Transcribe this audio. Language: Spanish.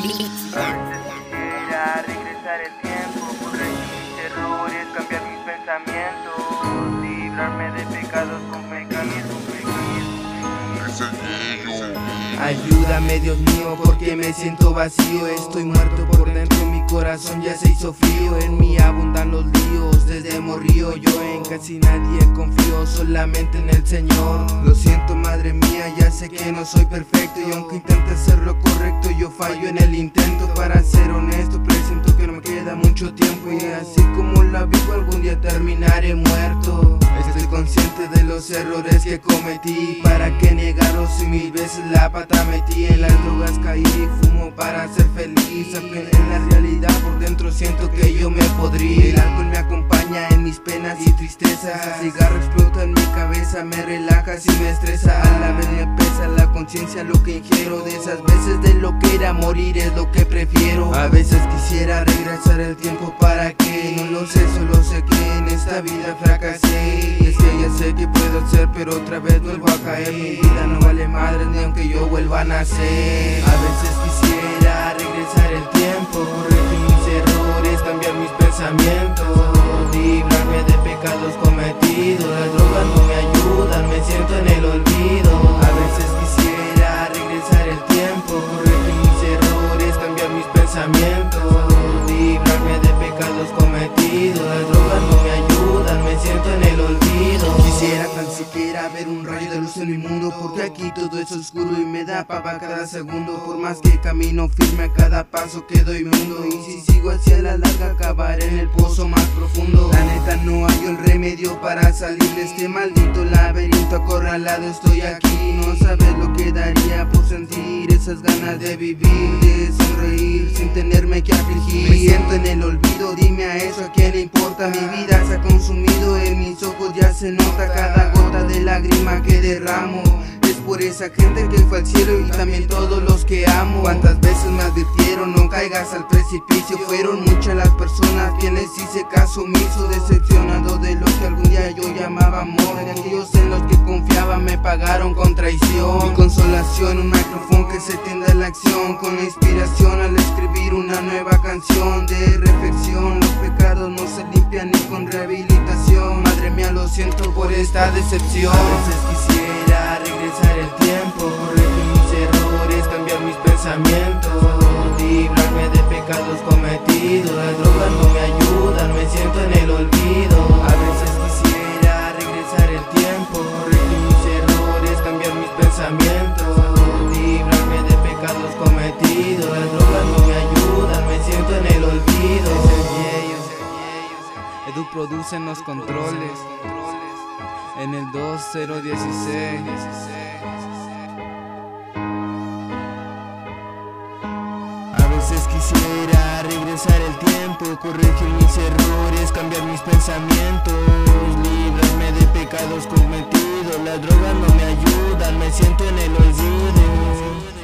Mira, regresar el tiempo, corregir mis errores, cambiar mis pensamientos, librarme de pecados con mecanismo, mecanismo. Ayúdame Dios mío porque me siento vacío, estoy muerto por corazón ya se hizo frío En mí abundan los líos, desde morrío yo en casi nadie confío Solamente en el Señor. Lo siento madre mía, ya sé que no soy perfecto Y aunque intente hacer lo correcto yo fallo en el intento. Para ser honesto presento que no me queda mucho tiempo Y así como la vivo algún día terminaré muerto. Estoy consciente de los errores que cometí ¿Para que negarlos si mil veces la pata metí En las drogas caí y fumo para ser feliz En la realidad. Por dentro siento que yo me podría. El alcohol me acompaña en mis penas y tristezas. El cigarro explota en mi cabeza, me relaja y me estresa. A la vez me pesa la conciencia lo que ingiero. De esas veces de lo que era morir es lo que prefiero. A veces quisiera regresar el tiempo para que No lo sé, solo sé que en esta vida fracasé. Es que ya sé que puedo hacer pero otra vez vuelvo a caer. Mi vida no vale madre ni aunque yo vuelva a nacer. A veces Siquiera ver un rayo de luz en mi mundo Porque aquí todo es oscuro y me da papa cada segundo. Por más que camino firme a cada paso que doy mundo Y si sigo hacia la larga acabaré en el pozo más profundo. La neta no hay el remedio para salir de este maldito laberinto. Acorralado Estoy aquí, no sabes lo que daría por sentir esas ganas de vivir De sonreír sin tenerme que afligir. Me siento en el olvido, dime a eso a quién le importa Mi vida se ha consumido, en mis ojos ya se nota cada gota de lágrima que derramo por esa gente que fue al cielo y también todos los que amo. Cuántas veces me advirtieron no caigas al precipicio. Fueron muchas las personas quienes hice caso omiso Decepcionado de lo que algún día yo llamaba amor. De aquellos en los que confiaba me pagaron con traición. Mi consolación un micrófono que se tiende a la acción. Con inspiración al escribir una nueva canción de reflexión. Los pecados no se limpian ni con rehabilitación. Madre mía lo siento por esta decepción De pecados cometidos. Las drogas no me ayudan, me siento en el olvido. A veces quisiera regresar el tiempo Corregir mis errores, cambiar mis pensamientos. Librarme de pecados cometidos. Las drogas no me ayudan, me siento en el olvido. Edu produce los controles. En el 2016. Quisiera regresar el tiempo, corregir mis errores, cambiar mis pensamientos, librarme de pecados cometidos, las drogas no me ayudan, me siento en el olvido.